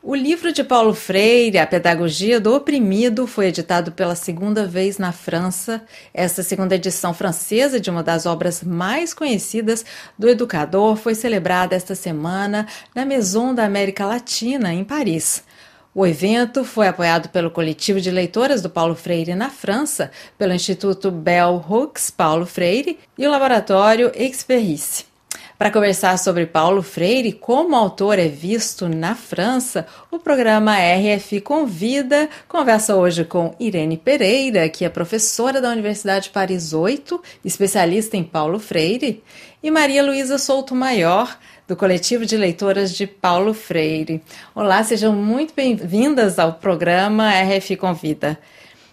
O livro de Paulo Freire, A Pedagogia do Oprimido, foi editado pela segunda vez na França. Essa segunda edição francesa de uma das obras mais conhecidas do educador foi celebrada esta semana na Maison da América Latina, em Paris. O evento foi apoiado pelo coletivo de leitoras do Paulo Freire na França, pelo Instituto Bell Hooks Paulo Freire e o laboratório Experice. Para conversar sobre Paulo Freire, como o autor é visto na França, o programa RF Convida conversa hoje com Irene Pereira, que é professora da Universidade Paris 8, especialista em Paulo Freire, e Maria Luísa Souto Maior, do coletivo de leitoras de Paulo Freire. Olá, sejam muito bem-vindas ao programa RF Convida.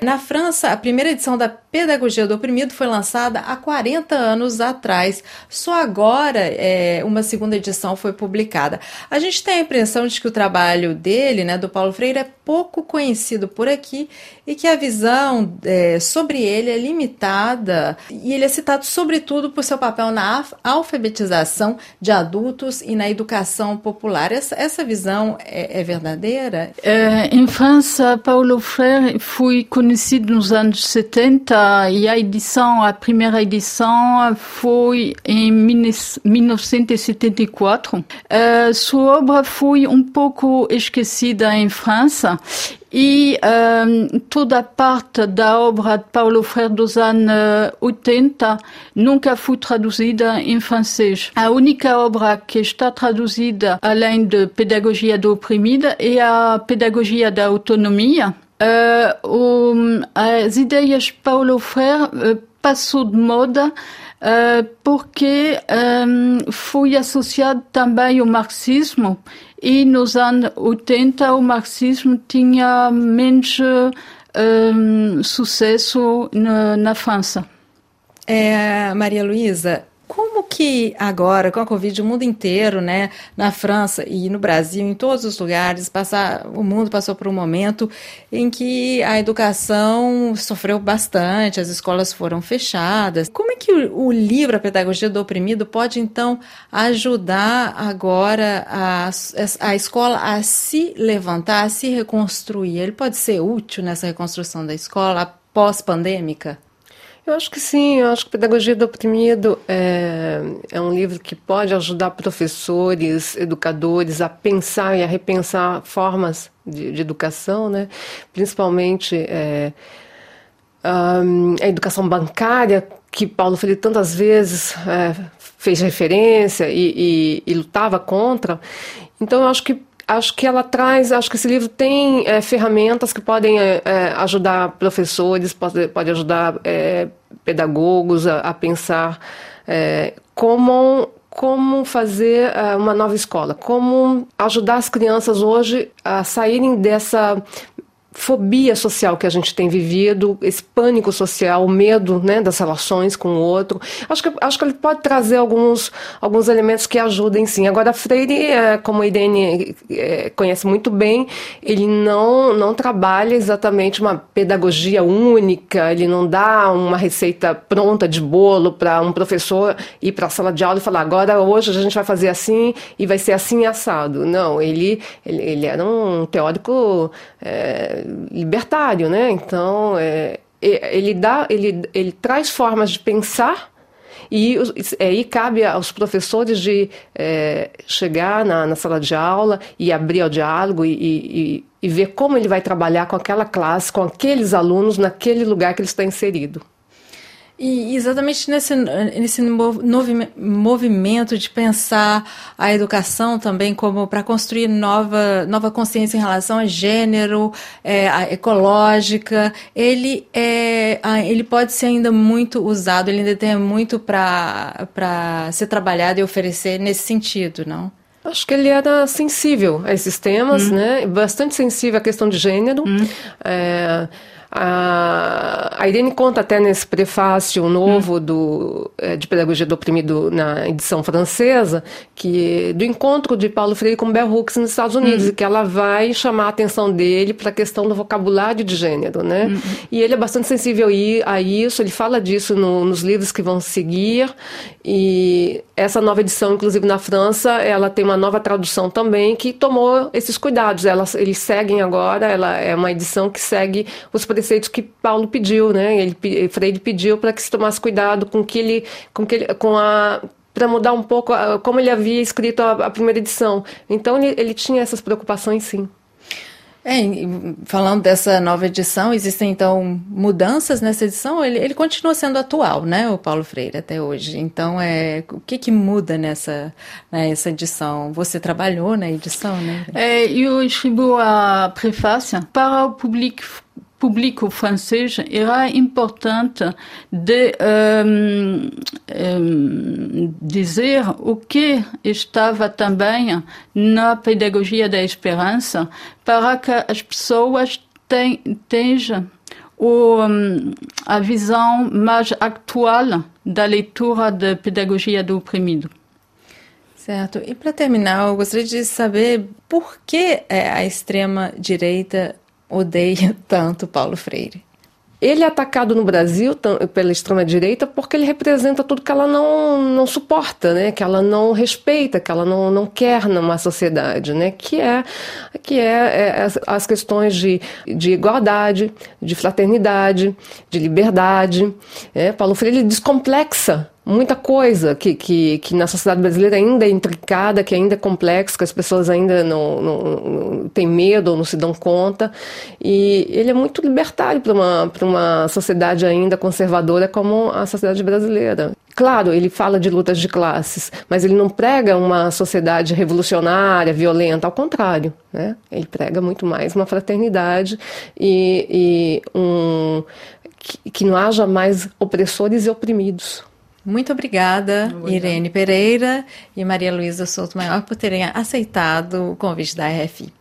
Na França, a primeira edição da Pedagogia do Oprimido foi lançada há 40 anos atrás. Só agora é, uma segunda edição foi publicada. A gente tem a impressão de que o trabalho dele, né, do Paulo Freire, é pouco conhecido por aqui e que a visão é, sobre ele é limitada. E ele é citado sobretudo por seu papel na alfabetização de adultos e na educação popular. Essa, essa visão é, é verdadeira? É, em França, Paulo Freire foi conhecido conhecido nos anos 70 e a edição, a primeira edição foi em 1974. Uh, eh, sua obra foi um pouco esquecida em França e eh, toda a parte da obra de Paulo Freire dos anos 80 nunca foi traduzida em francês. A única obra que está traduzida, além de Pedagogia do Oprimido, é a Pedagogia da Autonomia, Uh, um, as ideias Paulo Freire uh, passou de moda uh, porque um, foi associado também ao marxismo e nos anos 80 o marxismo tinha menos um, sucesso na, na França. É, Maria Luísa, como que agora, com a Covid, o mundo inteiro, né, na França e no Brasil, em todos os lugares, passar, o mundo passou por um momento em que a educação sofreu bastante, as escolas foram fechadas. Como é que o, o livro A Pedagogia do Oprimido pode, então, ajudar agora a, a escola a se levantar, a se reconstruir? Ele pode ser útil nessa reconstrução da escola pós-pandêmica? Eu acho que sim, eu acho que Pedagogia do Oprimido é, é um livro que pode ajudar professores, educadores a pensar e a repensar formas de, de educação, né? principalmente é, a educação bancária, que Paulo Freire tantas vezes é, fez referência e, e, e lutava contra. Então, eu acho que acho que ela traz, acho que esse livro tem é, ferramentas que podem é, é, ajudar professores, pode, pode ajudar é, pedagogos a, a pensar é, como como fazer uh, uma nova escola, como ajudar as crianças hoje a saírem dessa fobia social que a gente tem vivido, esse pânico social, o medo né, das relações com o outro. Acho que, acho que ele pode trazer alguns, alguns elementos que ajudem sim. Agora, Freire, é, como a Irene é, conhece muito bem, ele não, não trabalha exatamente uma pedagogia única, ele não dá uma receita pronta de bolo para um professor ir para a sala de aula e falar agora hoje a gente vai fazer assim e vai ser assim assado. Não, ele, ele, ele era um teórico é, libertário, né? Então, é, ele dá, ele, ele traz formas de pensar e aí cabe aos professores de é, chegar na, na, sala de aula e abrir o diálogo e, e, e ver como ele vai trabalhar com aquela classe, com aqueles alunos naquele lugar que ele está inserido. E exatamente nesse, nesse movimento de pensar a educação também como para construir nova, nova consciência em relação a gênero, é, a ecológica, ele, é, ele pode ser ainda muito usado, ele ainda tem muito para ser trabalhado e oferecer nesse sentido, não? Acho que ele era sensível a esses temas, hum. né? Bastante sensível à questão de gênero. Hum. É, A, a Irene conta até nesse prefácio novo hum. do, é, de Pedagogia do Oprimido na edição francesa, que do encontro de Paulo Freire com Bell Hooks nos Estados Unidos, hum. e que ela vai chamar a atenção dele para a questão do vocabulário de gênero, né? Hum. E ele é bastante sensível a isso, ele fala disso no, nos livros que vão seguir, e essa nova edição, inclusive na França, ela tem uma nova tradução também que tomou esses cuidados. Elas, eles seguem agora, ela é uma edição que segue os preceitos que Paulo pediu, né? Ele, Freire pediu para que se tomasse cuidado com que ele, com que ele, com a para mudar um pouco a, como ele havia escrito a, a primeira edição. Então ele, ele tinha essas preocupações, sim. É, falando dessa nova edição, existem então mudanças nessa edição? Ele, ele continua sendo atual, né, o Paulo Freire, até hoje. Então, é, o que, que muda nessa, nessa edição? Você trabalhou na edição, né? É, eu escrevo a prefácio para o público público francês era importante de um, um, dizer o que estava também na pedagogia da esperança para que as pessoas tenham um, a visão mais atual da leitura da pedagogia do oprimido. Certo. E para terminar, eu gostaria de saber por que é, a extrema direita odeia tanto Paulo Freire? Ele é atacado no Brasil pela extrema-direita porque ele representa tudo que ela não, não suporta, né? que ela não respeita, que ela não, não quer numa sociedade, né? que é, que é, é as, as, questões de, de igualdade, de fraternidade, de liberdade. Né? Paulo Freire ele descomplexa muita coisa que, que, que na sociedade brasileira ainda é intricada, que ainda é complexa, que as pessoas ainda não, não, não têm medo ou não se dão conta. E ele é muito libertário para uma, uma sociedade ainda conservadora como a sociedade brasileira. Claro, ele fala de lutas de classes, mas ele não prega uma sociedade revolucionária, violenta, ao contrário. Né? Ele prega muito mais uma fraternidade e, e um, que, que não haja mais opressores e oprimidos. Muito obrigada, Irene Pereira e Maria Luísa Souto Maior, por terem aceitado o convite da RFI.